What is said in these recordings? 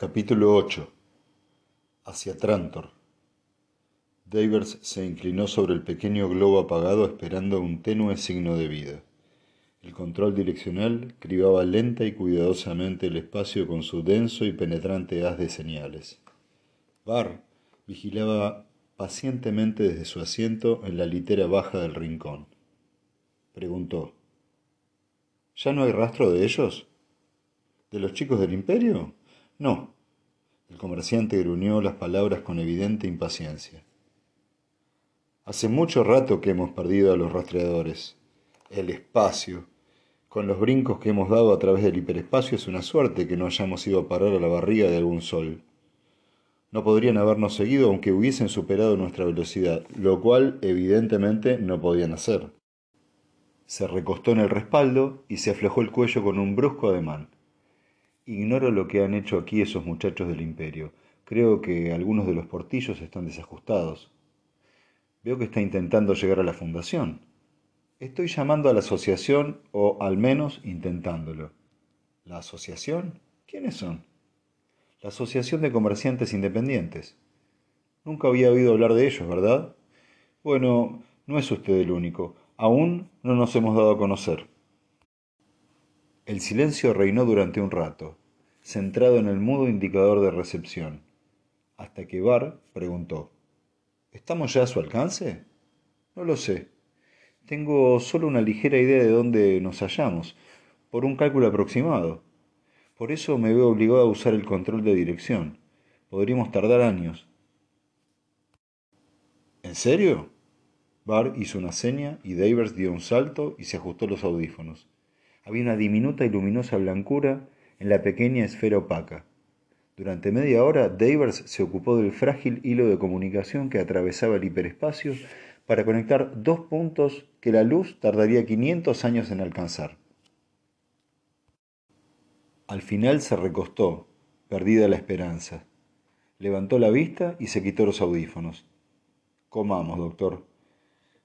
Capítulo 8 Hacia Trantor Davers se inclinó sobre el pequeño globo apagado esperando un tenue signo de vida. El control direccional cribaba lenta y cuidadosamente el espacio con su denso y penetrante haz de señales. Barr vigilaba pacientemente desde su asiento en la litera baja del rincón. Preguntó. ¿Ya no hay rastro de ellos? ¿De los chicos del imperio? No. El comerciante gruñó las palabras con evidente impaciencia. Hace mucho rato que hemos perdido a los rastreadores. El espacio. Con los brincos que hemos dado a través del hiperespacio es una suerte que no hayamos ido a parar a la barriga de algún sol. No podrían habernos seguido aunque hubiesen superado nuestra velocidad, lo cual evidentemente no podían hacer. Se recostó en el respaldo y se aflojó el cuello con un brusco ademán. Ignoro lo que han hecho aquí esos muchachos del imperio. Creo que algunos de los portillos están desajustados. Veo que está intentando llegar a la fundación. Estoy llamando a la asociación, o al menos intentándolo. ¿La asociación? ¿Quiénes son? La Asociación de Comerciantes Independientes. Nunca había oído hablar de ellos, ¿verdad? Bueno, no es usted el único. Aún no nos hemos dado a conocer. El silencio reinó durante un rato, centrado en el mudo indicador de recepción, hasta que Bar preguntó ¿Estamos ya a su alcance? No lo sé. Tengo solo una ligera idea de dónde nos hallamos, por un cálculo aproximado. Por eso me veo obligado a usar el control de dirección. Podríamos tardar años. ¿En serio? Bar hizo una seña y Davers dio un salto y se ajustó los audífonos. Había una diminuta y luminosa blancura en la pequeña esfera opaca. Durante media hora, Davers se ocupó del frágil hilo de comunicación que atravesaba el hiperespacio para conectar dos puntos que la luz tardaría 500 años en alcanzar. Al final se recostó, perdida la esperanza. Levantó la vista y se quitó los audífonos. Comamos, doctor.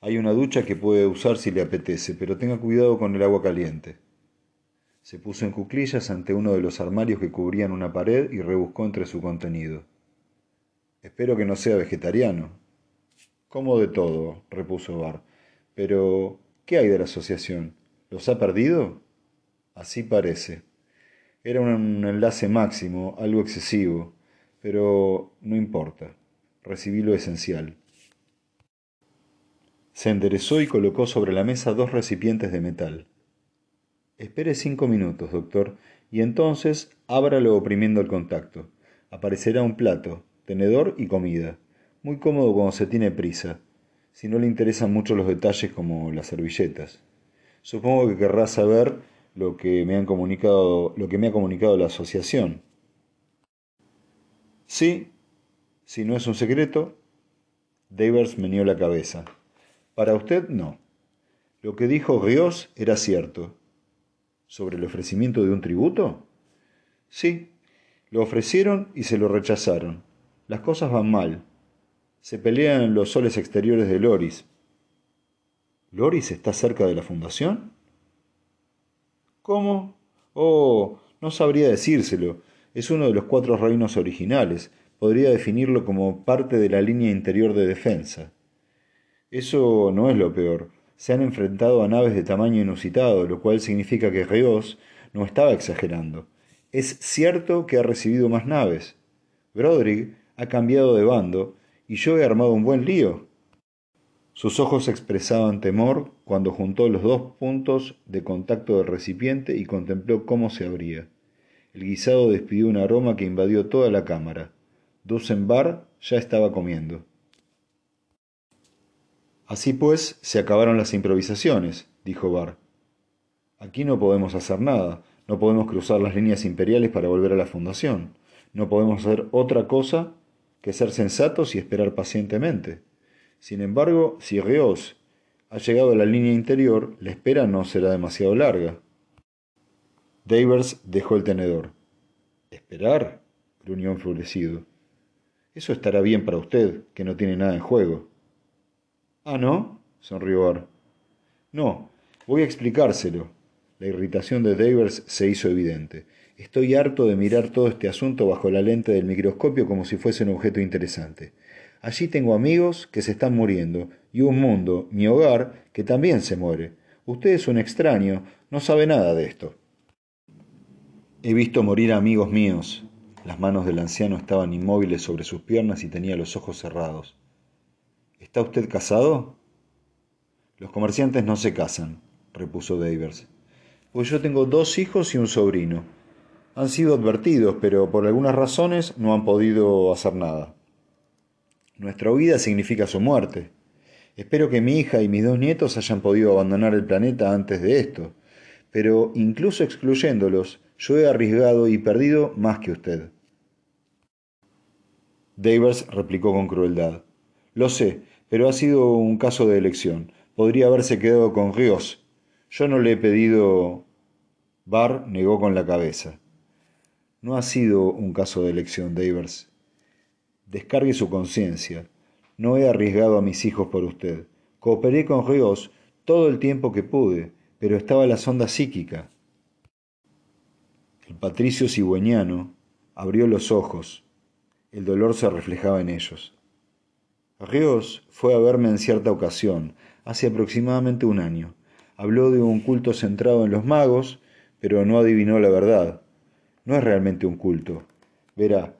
Hay una ducha que puede usar si le apetece, pero tenga cuidado con el agua caliente. Se puso en cuclillas ante uno de los armarios que cubrían una pared y rebuscó entre su contenido. Espero que no sea vegetariano. Como de todo, repuso Bar. Pero, ¿qué hay de la asociación? ¿Los ha perdido? Así parece. Era un enlace máximo, algo excesivo, pero no importa. Recibí lo esencial. Se enderezó y colocó sobre la mesa dos recipientes de metal. Espere cinco minutos, doctor, y entonces ábralo oprimiendo el contacto. Aparecerá un plato, tenedor y comida. Muy cómodo cuando se tiene prisa, si no le interesan mucho los detalles como las servilletas. Supongo que querrá saber lo que me han comunicado, lo que me ha comunicado la asociación. Sí, si no es un secreto. Davers meneó la cabeza. Para usted no. Lo que dijo Rios era cierto. ¿Sobre el ofrecimiento de un tributo? Sí, lo ofrecieron y se lo rechazaron. Las cosas van mal. Se pelean los soles exteriores de Loris. ¿Loris está cerca de la fundación? ¿Cómo? Oh, no sabría decírselo. Es uno de los cuatro reinos originales. Podría definirlo como parte de la línea interior de defensa. Eso no es lo peor. Se han enfrentado a naves de tamaño inusitado, lo cual significa que Reos no estaba exagerando. Es cierto que ha recibido más naves. Broderick ha cambiado de bando y yo he armado un buen lío. Sus ojos expresaban temor cuando juntó los dos puntos de contacto del recipiente y contempló cómo se abría. El guisado despidió un aroma que invadió toda la cámara. Dusenbar ya estaba comiendo. Así pues, se acabaron las improvisaciones, dijo Bar. Aquí no podemos hacer nada, no podemos cruzar las líneas imperiales para volver a la fundación, no podemos hacer otra cosa que ser sensatos y esperar pacientemente. Sin embargo, si Reos ha llegado a la línea interior, la espera no será demasiado larga. Davers dejó el tenedor. ¿Esperar? gruñó enfurecido. Eso estará bien para usted, que no tiene nada en juego. Ah, ¿no? sonrió Bar. No, voy a explicárselo. La irritación de Davers se hizo evidente. Estoy harto de mirar todo este asunto bajo la lente del microscopio como si fuese un objeto interesante. Allí tengo amigos que se están muriendo y un mundo, mi hogar, que también se muere. Usted es un extraño, no sabe nada de esto. He visto morir amigos míos. Las manos del anciano estaban inmóviles sobre sus piernas y tenía los ojos cerrados. ¿Está usted casado? Los comerciantes no se casan, repuso Davers. Pues yo tengo dos hijos y un sobrino. Han sido advertidos, pero por algunas razones no han podido hacer nada. Nuestra huida significa su muerte. Espero que mi hija y mis dos nietos hayan podido abandonar el planeta antes de esto, pero incluso excluyéndolos, yo he arriesgado y perdido más que usted. Davers replicó con crueldad. Lo sé, pero ha sido un caso de elección. Podría haberse quedado con Rios. Yo no le he pedido. Barr negó con la cabeza. No ha sido un caso de elección, Davers. Descargue su conciencia. No he arriesgado a mis hijos por usted. Cooperé con Rios todo el tiempo que pude, pero estaba la sonda psíquica. El patricio cigüeñano abrió los ojos. El dolor se reflejaba en ellos. Rios fue a verme en cierta ocasión, hace aproximadamente un año. Habló de un culto centrado en los magos, pero no adivinó la verdad no es realmente un culto. Verá,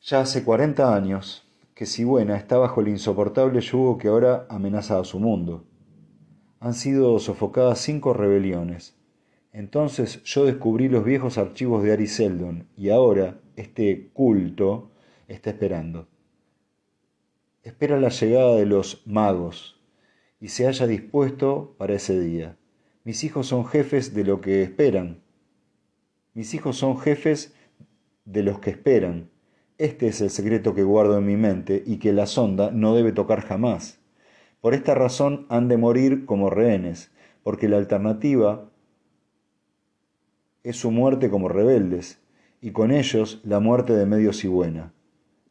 ya hace cuarenta años que Sigüena está bajo el insoportable yugo que ahora amenaza a su mundo. Han sido sofocadas cinco rebeliones. Entonces yo descubrí los viejos archivos de Ari Seldon y ahora este culto está esperando. Espera la llegada de los magos y se haya dispuesto para ese día. Mis hijos son jefes de lo que esperan mis hijos son jefes de los que esperan. Este es el secreto que guardo en mi mente y que la sonda no debe tocar jamás. Por esta razón han de morir como rehenes, porque la alternativa es su muerte como rebeldes, y con ellos la muerte de medio y buena.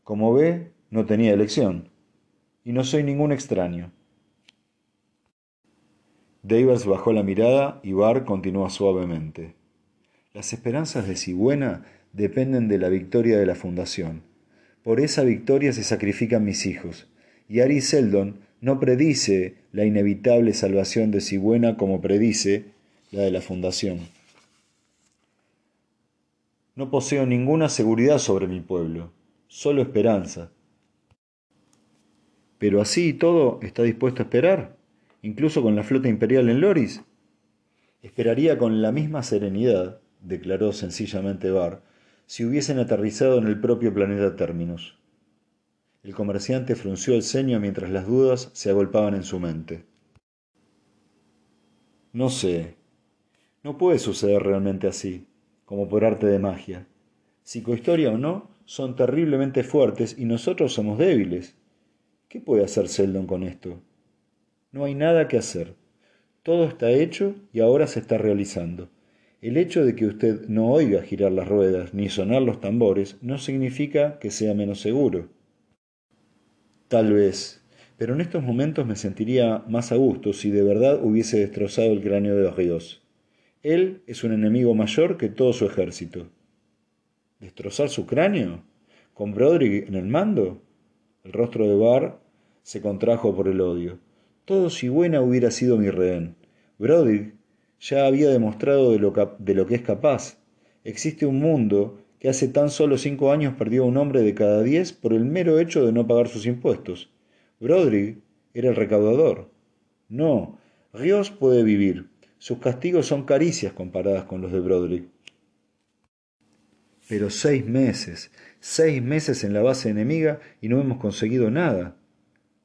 Como ve, no tenía elección, y no soy ningún extraño. Davers bajó la mirada y Barr continuó suavemente. Las esperanzas de Sigüena dependen de la victoria de la Fundación. Por esa victoria se sacrifican mis hijos. Y Ari Seldon no predice la inevitable salvación de Sigüena como predice la de la Fundación. No poseo ninguna seguridad sobre mi pueblo, solo esperanza. Pero así y todo está dispuesto a esperar, incluso con la flota imperial en Loris. Esperaría con la misma serenidad declaró sencillamente Barr, si hubiesen aterrizado en el propio planeta Terminus. El comerciante frunció el ceño mientras las dudas se agolpaban en su mente. No sé. No puede suceder realmente así, como por arte de magia. Psicohistoria o no, son terriblemente fuertes y nosotros somos débiles. ¿Qué puede hacer Seldon con esto? No hay nada que hacer. Todo está hecho y ahora se está realizando. El hecho de que usted no oiga girar las ruedas ni sonar los tambores no significa que sea menos seguro. Tal vez, pero en estos momentos me sentiría más a gusto si de verdad hubiese destrozado el cráneo de Ríos. Él es un enemigo mayor que todo su ejército. ¿Destrozar su cráneo? ¿Con Broderick en el mando? El rostro de Barr se contrajo por el odio. Todo si buena hubiera sido mi rehén. Broderick ya había demostrado de lo, de lo que es capaz. Existe un mundo que hace tan solo cinco años perdió a un hombre de cada diez por el mero hecho de no pagar sus impuestos. Broderick era el recaudador. No, Rios puede vivir. Sus castigos son caricias comparadas con los de Broderick. Pero seis meses, seis meses en la base enemiga y no hemos conseguido nada.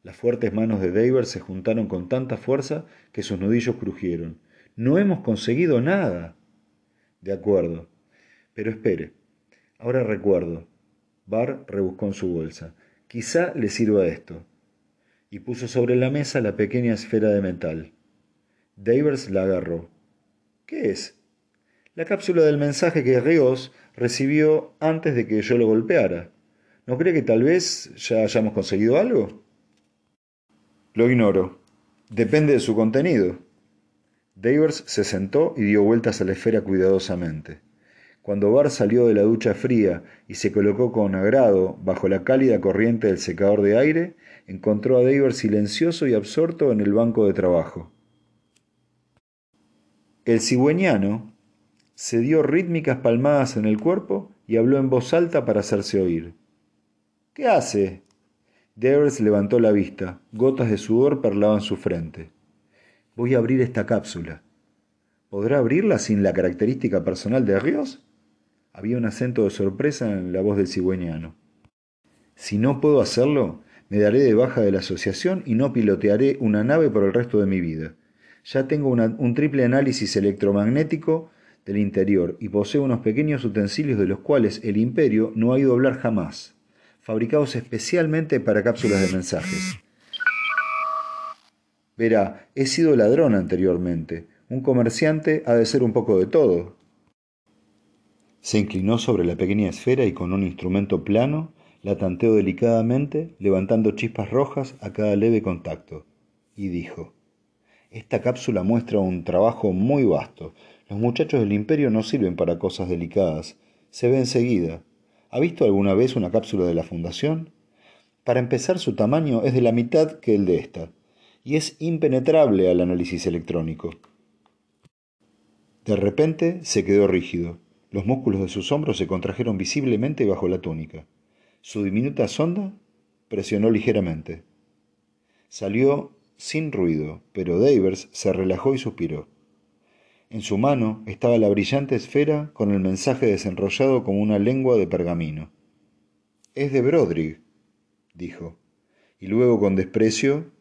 Las fuertes manos de David se juntaron con tanta fuerza que sus nudillos crujieron. No hemos conseguido nada. De acuerdo. Pero espere. Ahora recuerdo. Barr rebuscó en su bolsa. Quizá le sirva esto. Y puso sobre la mesa la pequeña esfera de metal. Davers la agarró. ¿Qué es? La cápsula del mensaje que Rios recibió antes de que yo lo golpeara. ¿No cree que tal vez ya hayamos conseguido algo? Lo ignoro. Depende de su contenido. Davers se sentó y dio vueltas a la esfera cuidadosamente. Cuando Bar salió de la ducha fría y se colocó con agrado bajo la cálida corriente del secador de aire, encontró a Davers silencioso y absorto en el banco de trabajo. El cigüeñano se dio rítmicas palmadas en el cuerpo y habló en voz alta para hacerse oír. ¿Qué hace? Devers levantó la vista. Gotas de sudor perlaban su frente. Voy a abrir esta cápsula. ¿Podrá abrirla sin la característica personal de Ríos? Había un acento de sorpresa en la voz del cigüeñano. Si no puedo hacerlo, me daré de baja de la asociación y no pilotearé una nave por el resto de mi vida. Ya tengo un triple análisis electromagnético del interior y poseo unos pequeños utensilios de los cuales el imperio no ha ido a hablar jamás, fabricados especialmente para cápsulas de mensajes. Verá, he sido ladrón anteriormente. Un comerciante ha de ser un poco de todo. Se inclinó sobre la pequeña esfera y con un instrumento plano la tanteó delicadamente, levantando chispas rojas a cada leve contacto, y dijo, Esta cápsula muestra un trabajo muy vasto. Los muchachos del imperio no sirven para cosas delicadas. Se ve enseguida. ¿Ha visto alguna vez una cápsula de la Fundación? Para empezar, su tamaño es de la mitad que el de esta, y es impenetrable al análisis electrónico. De repente se quedó rígido. Los músculos de sus hombros se contrajeron visiblemente bajo la túnica. Su diminuta sonda presionó ligeramente. Salió sin ruido, pero Davers se relajó y suspiró. En su mano estaba la brillante esfera con el mensaje desenrollado como una lengua de pergamino. Es de Broderick, dijo, y luego con desprecio,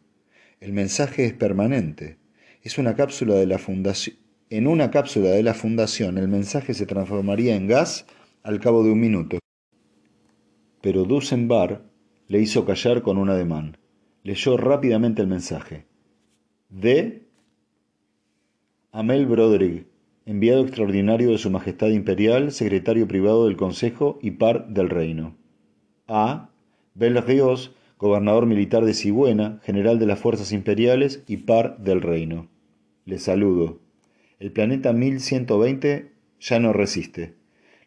el mensaje es permanente. Es una cápsula de la fundación en una cápsula de la fundación el mensaje se transformaría en gas al cabo de un minuto. Pero Dusenbar le hizo callar con un ademán. Leyó rápidamente el mensaje. De Amel Broderick, enviado extraordinario de Su Majestad Imperial, secretario privado del Consejo y par del Reino. A. Bel gobernador militar de Sigüena, general de las Fuerzas Imperiales y par del Reino. Le saludo. El planeta 1120 ya no resiste.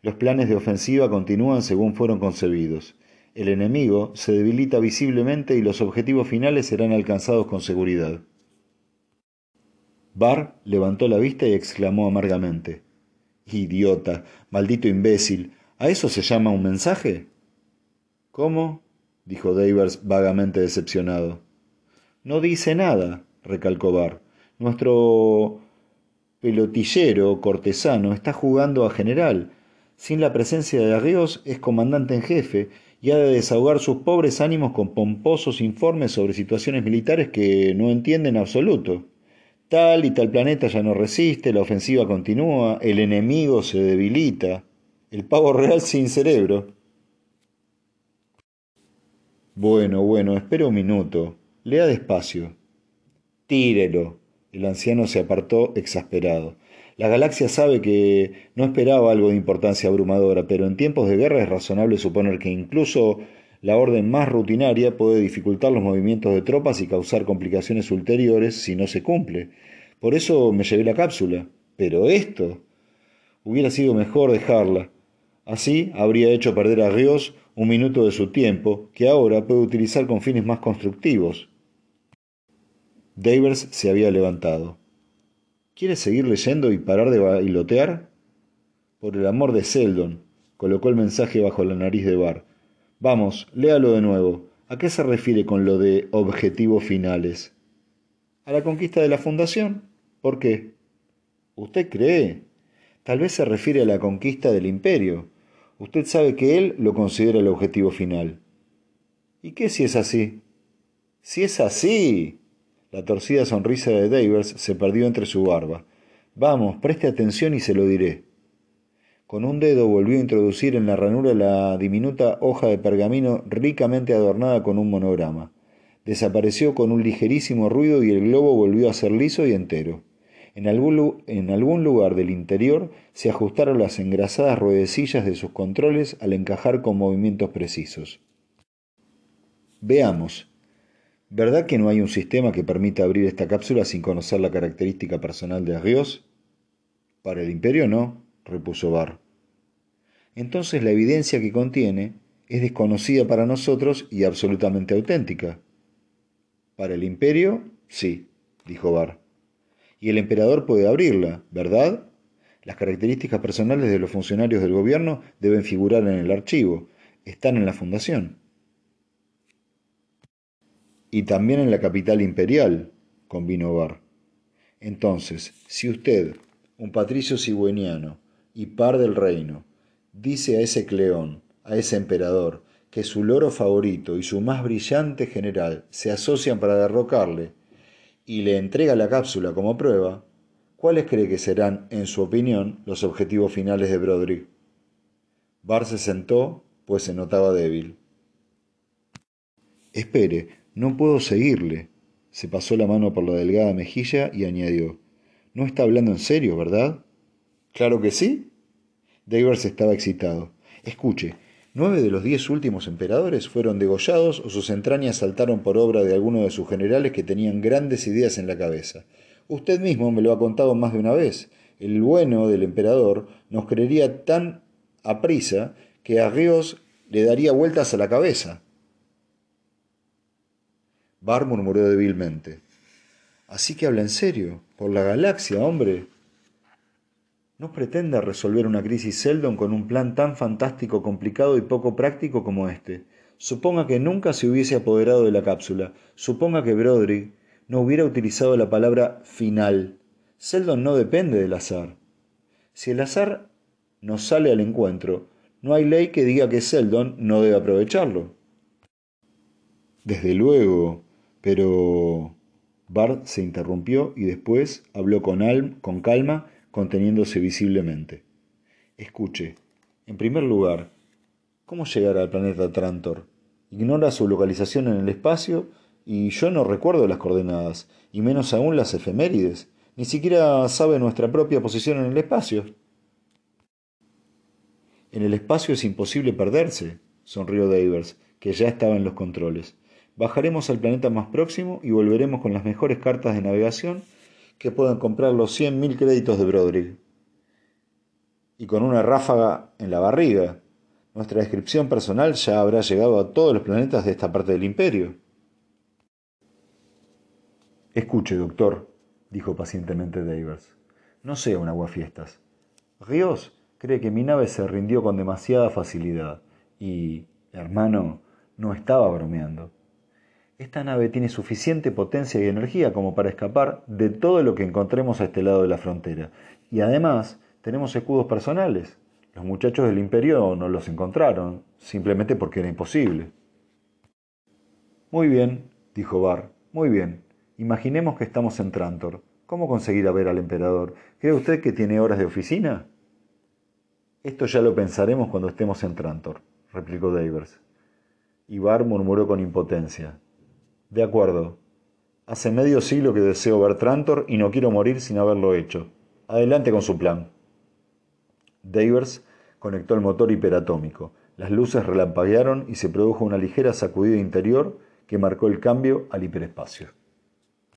Los planes de ofensiva continúan según fueron concebidos. El enemigo se debilita visiblemente y los objetivos finales serán alcanzados con seguridad. Barr levantó la vista y exclamó amargamente. Idiota, maldito imbécil, ¿a eso se llama un mensaje? ¿Cómo? dijo Davers vagamente decepcionado. No dice nada, recalcó Barr. Nuestro pelotillero cortesano está jugando a general. Sin la presencia de Ríos es comandante en jefe y ha de desahogar sus pobres ánimos con pomposos informes sobre situaciones militares que no entiende en absoluto. Tal y tal planeta ya no resiste, la ofensiva continúa, el enemigo se debilita, el pavo real sin cerebro. Bueno, bueno, espera un minuto. Lea despacio. Tírelo, el anciano se apartó exasperado. La galaxia sabe que no esperaba algo de importancia abrumadora, pero en tiempos de guerra es razonable suponer que incluso la orden más rutinaria puede dificultar los movimientos de tropas y causar complicaciones ulteriores si no se cumple. Por eso me llevé la cápsula. Pero esto hubiera sido mejor dejarla. Así habría hecho perder a Ríos un minuto de su tiempo, que ahora puede utilizar con fines más constructivos. Davers se había levantado. ¿Quieres seguir leyendo y parar de bailotear? Por el amor de Seldon, colocó el mensaje bajo la nariz de Bar. Vamos, léalo de nuevo. ¿A qué se refiere con lo de objetivos finales? ¿A la conquista de la fundación? ¿Por qué? ¿Usted cree? Tal vez se refiere a la conquista del imperio. Usted sabe que él lo considera el objetivo final. ¿Y qué si es así? Si es así, la torcida sonrisa de Davers se perdió entre su barba. Vamos, preste atención y se lo diré. Con un dedo volvió a introducir en la ranura la diminuta hoja de pergamino ricamente adornada con un monograma. Desapareció con un ligerísimo ruido y el globo volvió a ser liso y entero. En algún, en algún lugar del interior se ajustaron las engrasadas ruedecillas de sus controles al encajar con movimientos precisos. Veamos, ¿Verdad que no hay un sistema que permita abrir esta cápsula sin conocer la característica personal de Ríos? Para el imperio no, repuso Barr. Entonces la evidencia que contiene es desconocida para nosotros y absolutamente auténtica. Para el imperio, sí, dijo Bar. Y el emperador puede abrirla, ¿verdad? Las características personales de los funcionarios del gobierno deben figurar en el archivo, están en la fundación. Y también en la capital imperial, convino Bar. Entonces, si usted, un patricio cigüeniano y par del reino, dice a ese Cleón, a ese emperador, que su loro favorito y su más brillante general se asocian para derrocarle, y le entrega la cápsula como prueba, ¿cuáles cree que serán, en su opinión, los objetivos finales de Broderick? Bar se sentó, pues se notaba débil. Espere, no puedo seguirle. Se pasó la mano por la delgada mejilla y añadió, No está hablando en serio, ¿verdad? Claro que sí. Davers estaba excitado. Escuche, Nueve de los diez últimos emperadores fueron degollados o sus entrañas saltaron por obra de alguno de sus generales que tenían grandes ideas en la cabeza. Usted mismo me lo ha contado más de una vez. El bueno del emperador nos creería tan aprisa que a Ríos le daría vueltas a la cabeza. Bar murmuró débilmente. Así que habla en serio. Por la galaxia, hombre. No pretenda resolver una crisis Seldon con un plan tan fantástico, complicado y poco práctico como este. Suponga que nunca se hubiese apoderado de la cápsula. Suponga que Broderick no hubiera utilizado la palabra final. Seldon no depende del azar. Si el azar nos sale al encuentro, no hay ley que diga que Seldon no debe aprovecharlo. Desde luego, pero... Bart se interrumpió y después habló con, Alm, con calma conteniéndose visiblemente. Escuche, en primer lugar, ¿cómo llegar al planeta Trantor? Ignora su localización en el espacio y yo no recuerdo las coordenadas, y menos aún las efemérides. Ni siquiera sabe nuestra propia posición en el espacio. En el espacio es imposible perderse, sonrió Davers, que ya estaba en los controles. Bajaremos al planeta más próximo y volveremos con las mejores cartas de navegación que puedan comprar los 100.000 créditos de Broderick. Y con una ráfaga en la barriga, nuestra descripción personal ya habrá llegado a todos los planetas de esta parte del imperio. Escuche, doctor, dijo pacientemente Davers. No sea un aguafiestas. Ríos cree que mi nave se rindió con demasiada facilidad y, hermano, no estaba bromeando. Esta nave tiene suficiente potencia y energía como para escapar de todo lo que encontremos a este lado de la frontera. Y además tenemos escudos personales. Los muchachos del imperio no los encontraron, simplemente porque era imposible. Muy bien, dijo Bar, muy bien. Imaginemos que estamos en Trantor. ¿Cómo conseguir a ver al emperador? ¿Cree usted que tiene horas de oficina? Esto ya lo pensaremos cuando estemos en Trantor, replicó Davers. Y Bar murmuró con impotencia. De acuerdo. Hace medio siglo que deseo ver Trantor y no quiero morir sin haberlo hecho. Adelante con su plan. Davers conectó el motor hiperatómico. Las luces relampaguearon y se produjo una ligera sacudida interior que marcó el cambio al hiperespacio.